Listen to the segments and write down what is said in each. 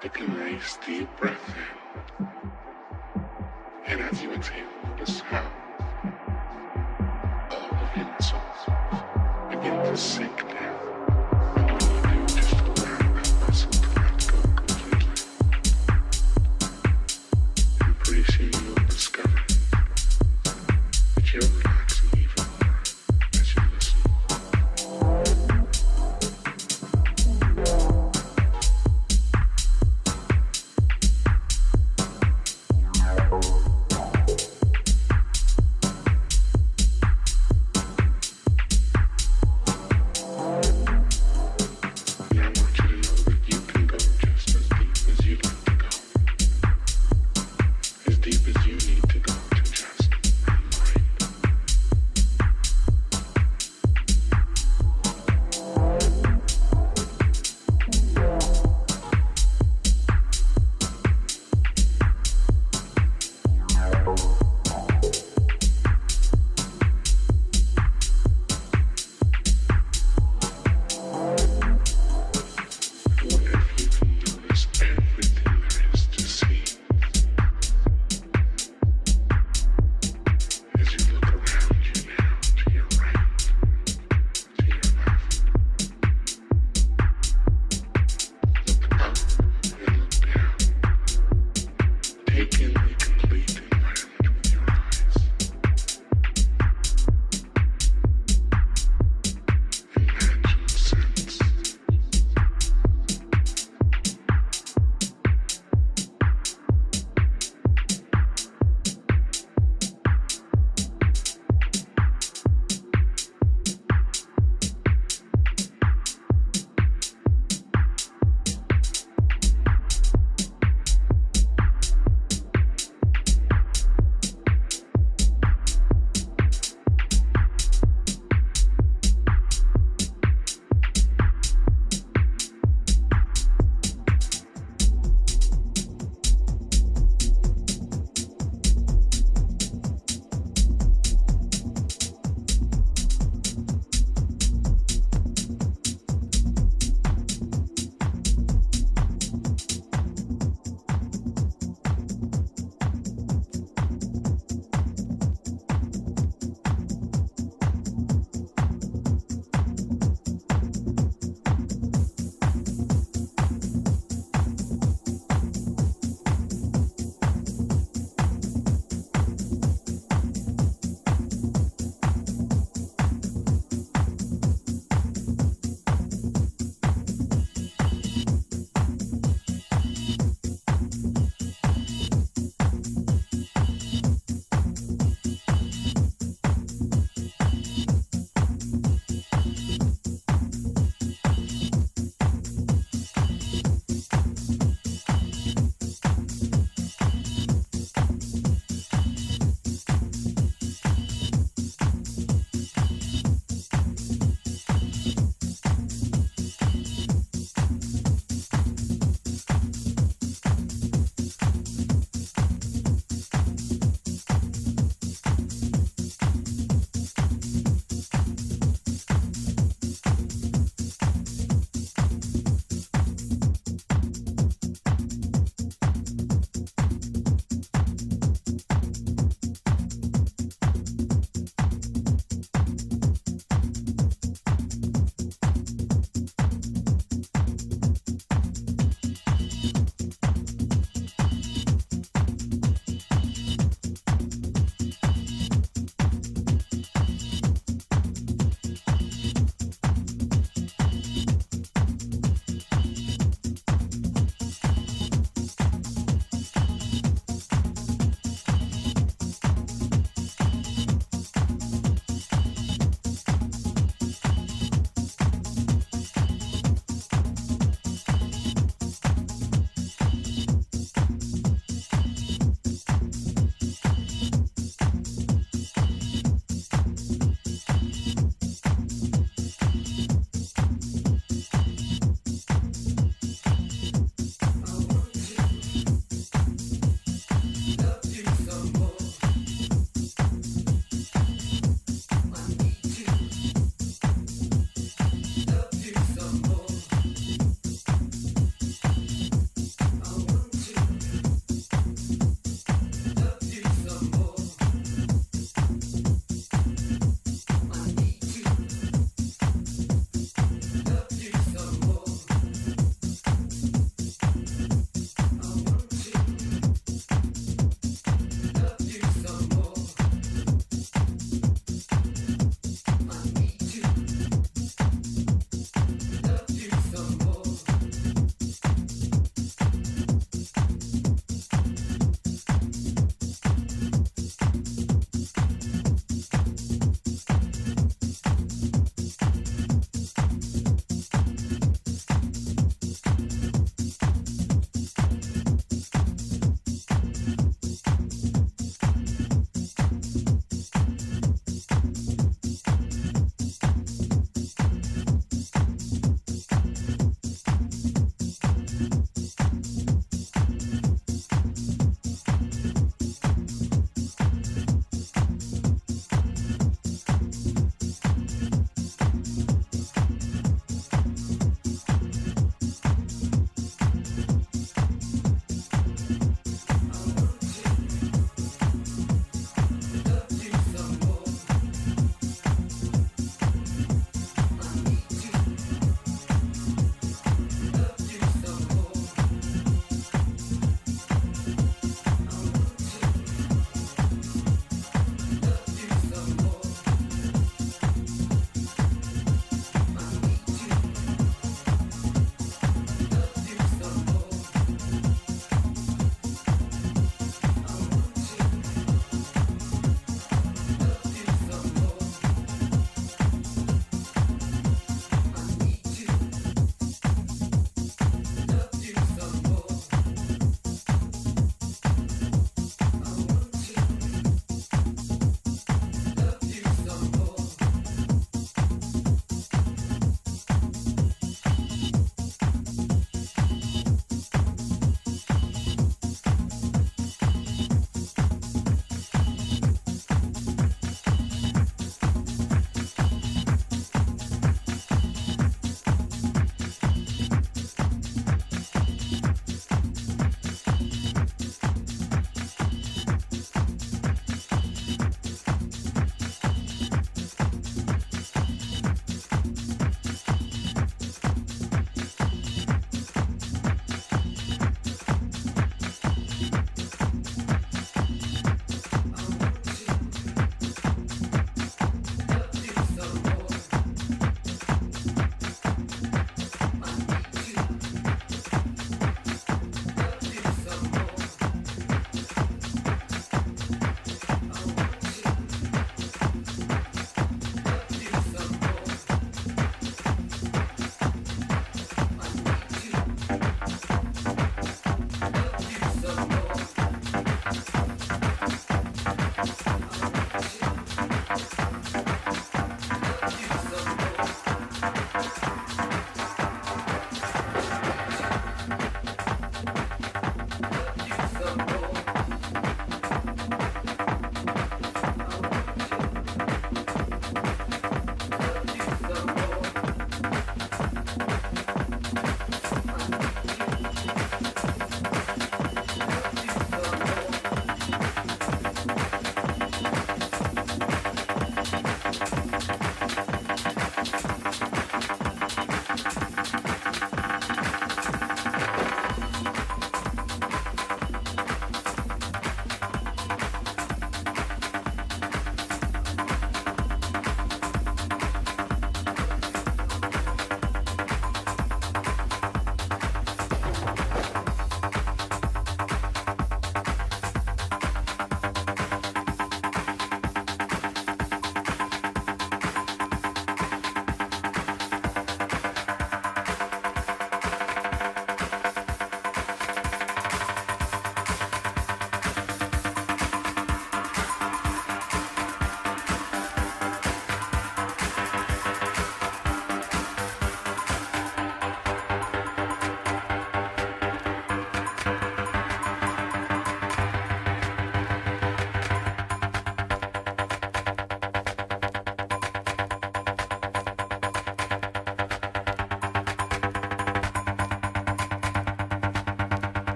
Take a nice deep breath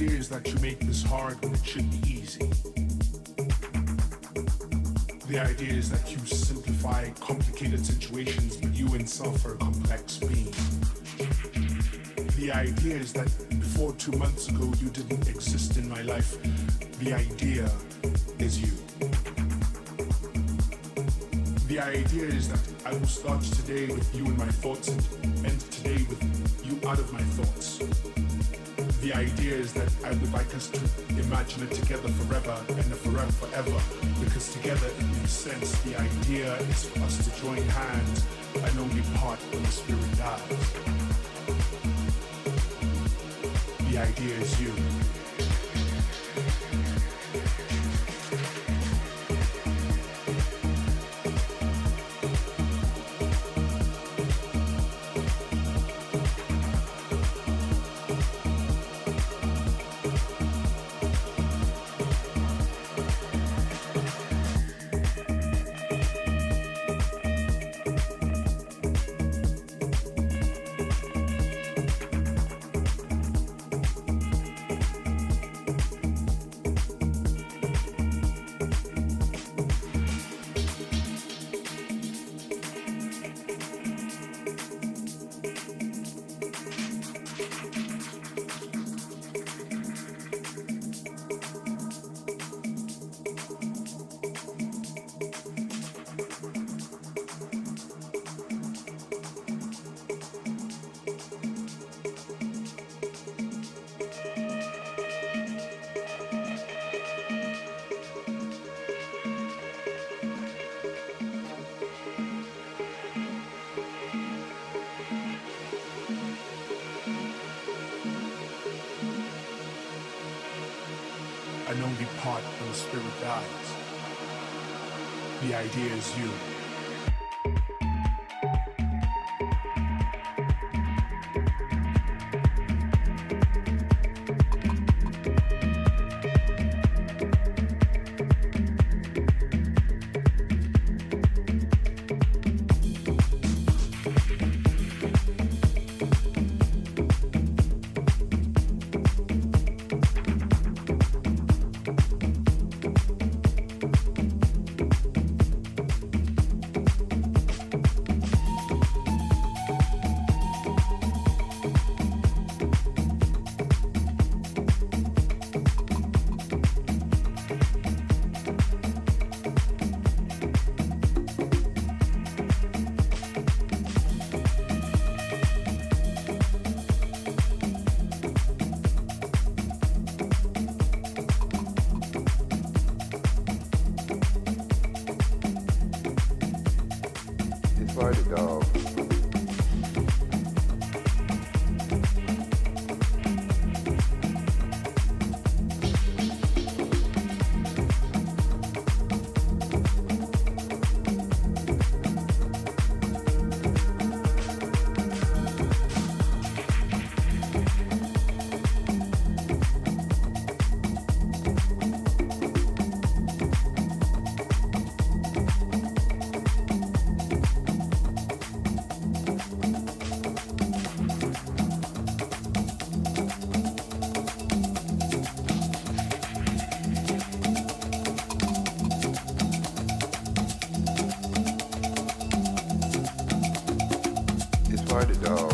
idea is that you make this hard when it should be easy. The idea is that you simplify complicated situations, but you itself are a complex being. The idea is that before two months ago you didn't exist in my life. The idea is you. The idea is that I will start today with you in my thoughts and end today with you out of my thoughts. The idea is that I like us to imagine it together forever and forever forever because together it makes sense. The idea is for us to join hands and only part when the spirit dies. The idea is you. Idea is you. started, dog.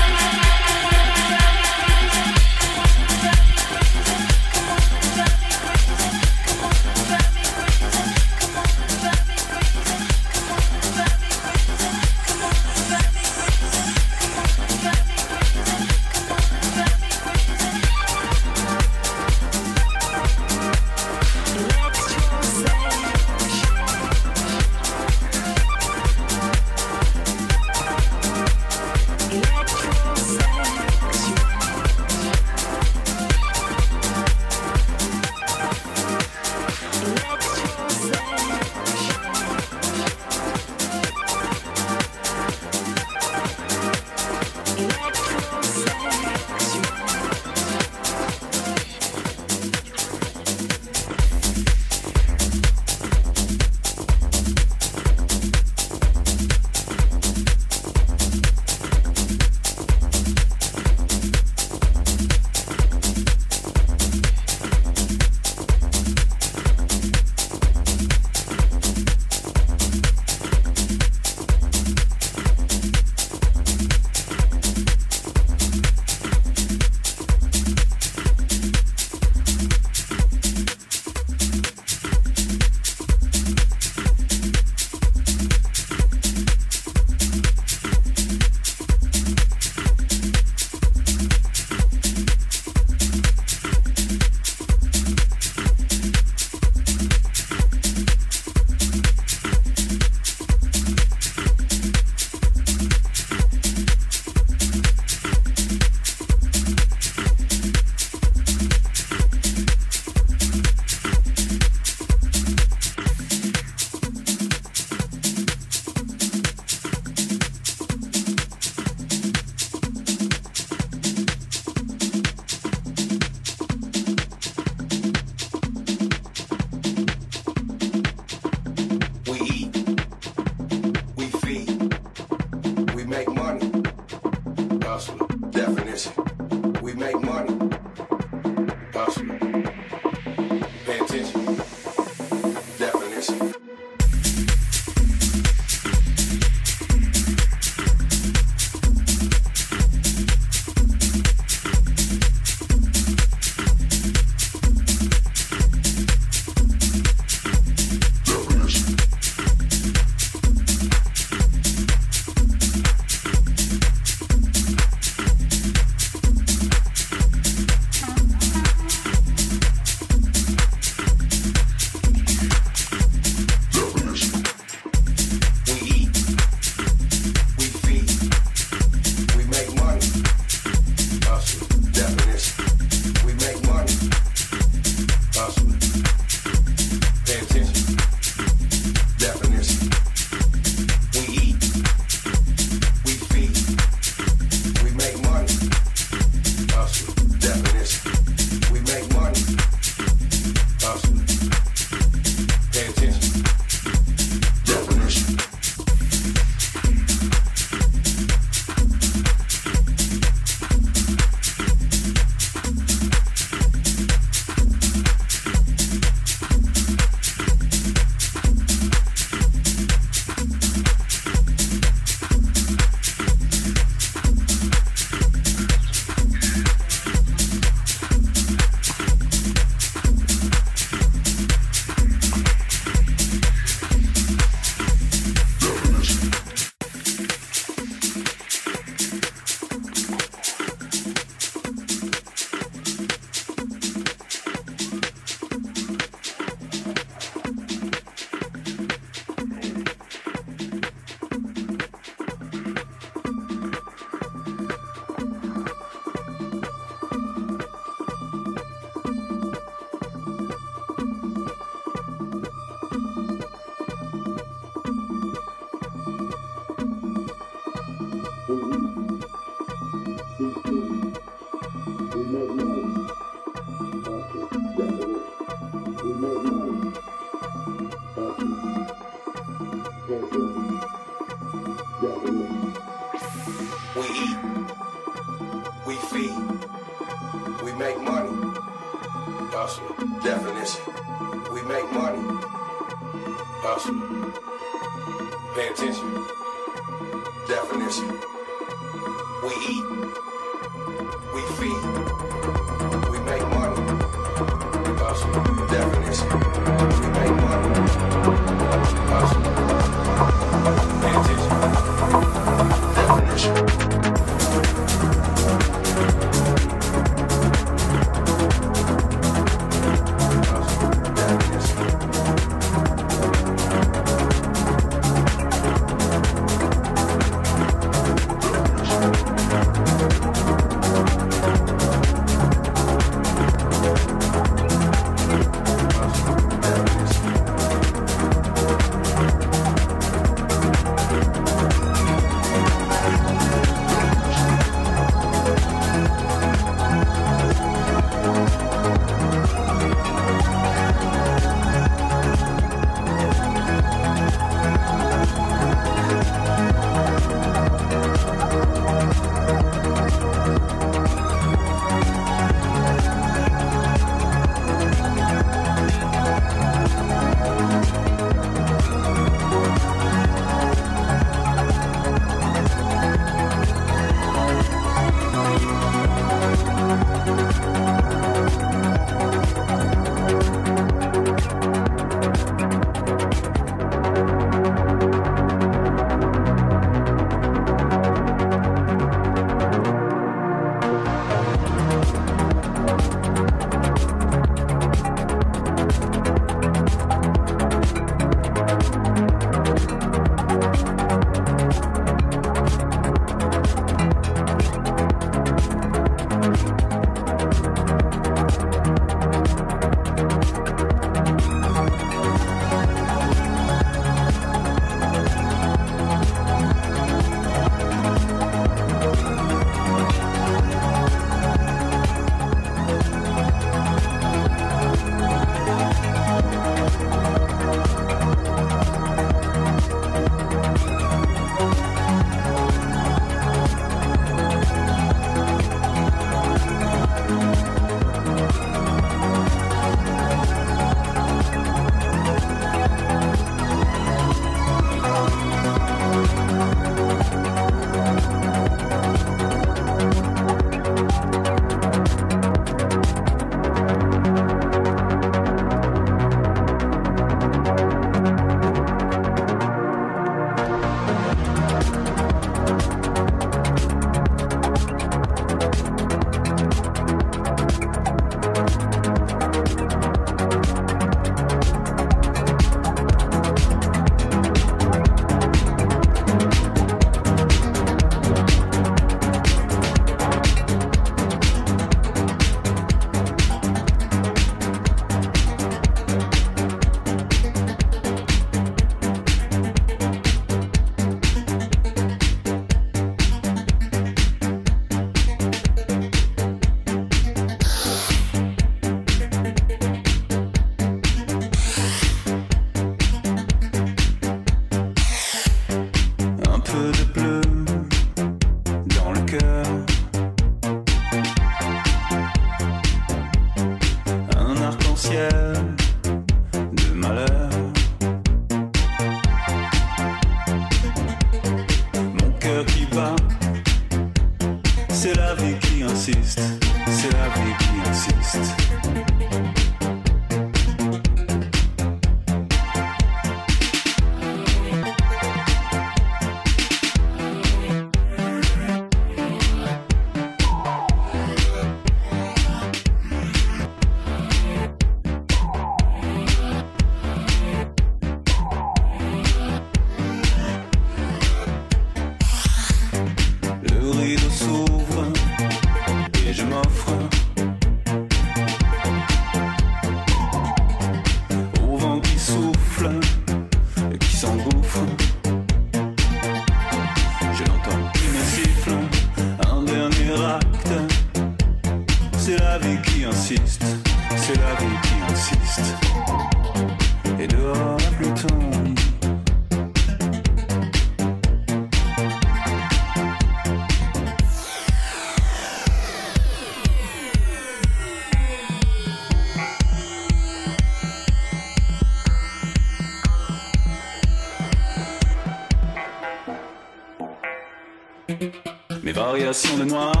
Variations de noir.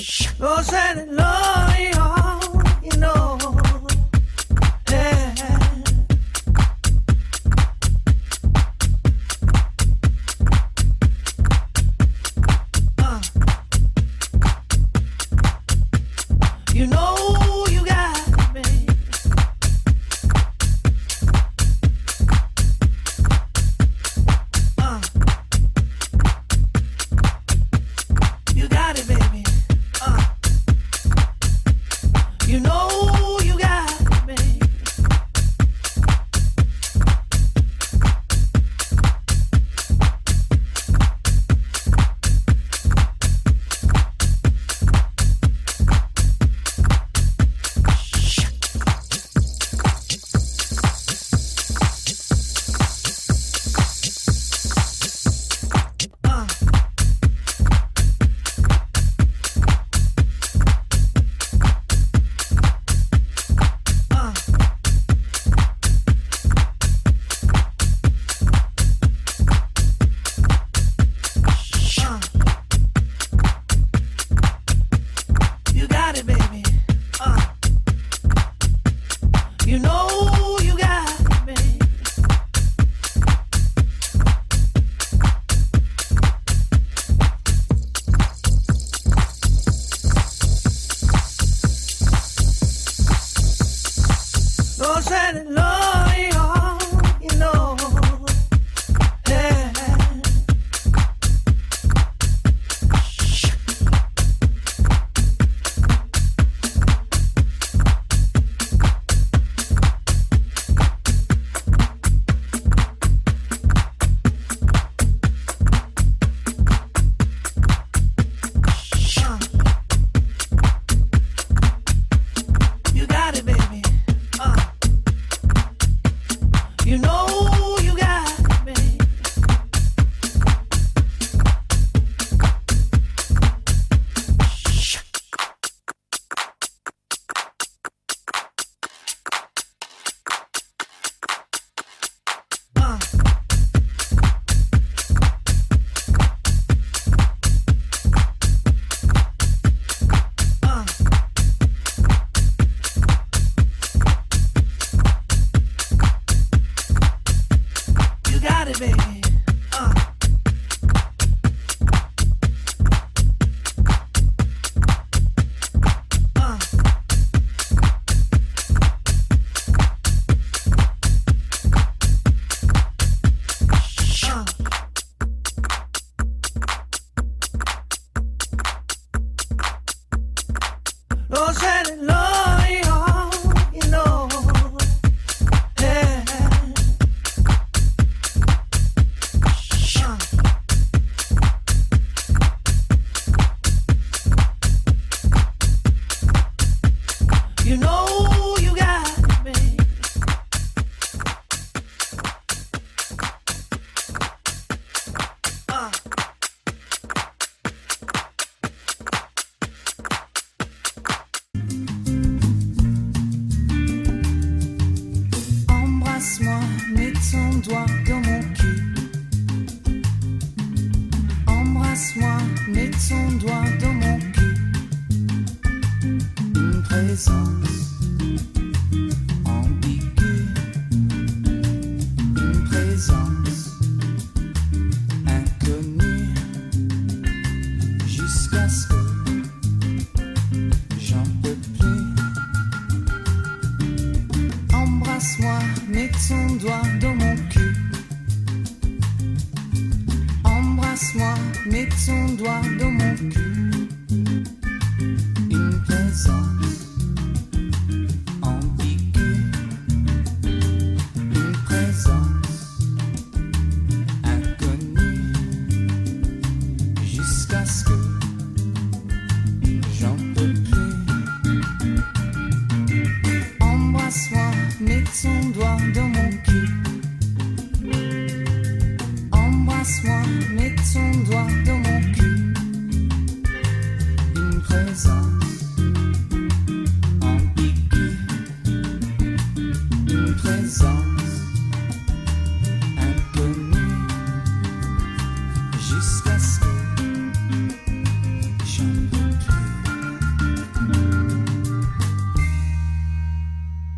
Got it, baby.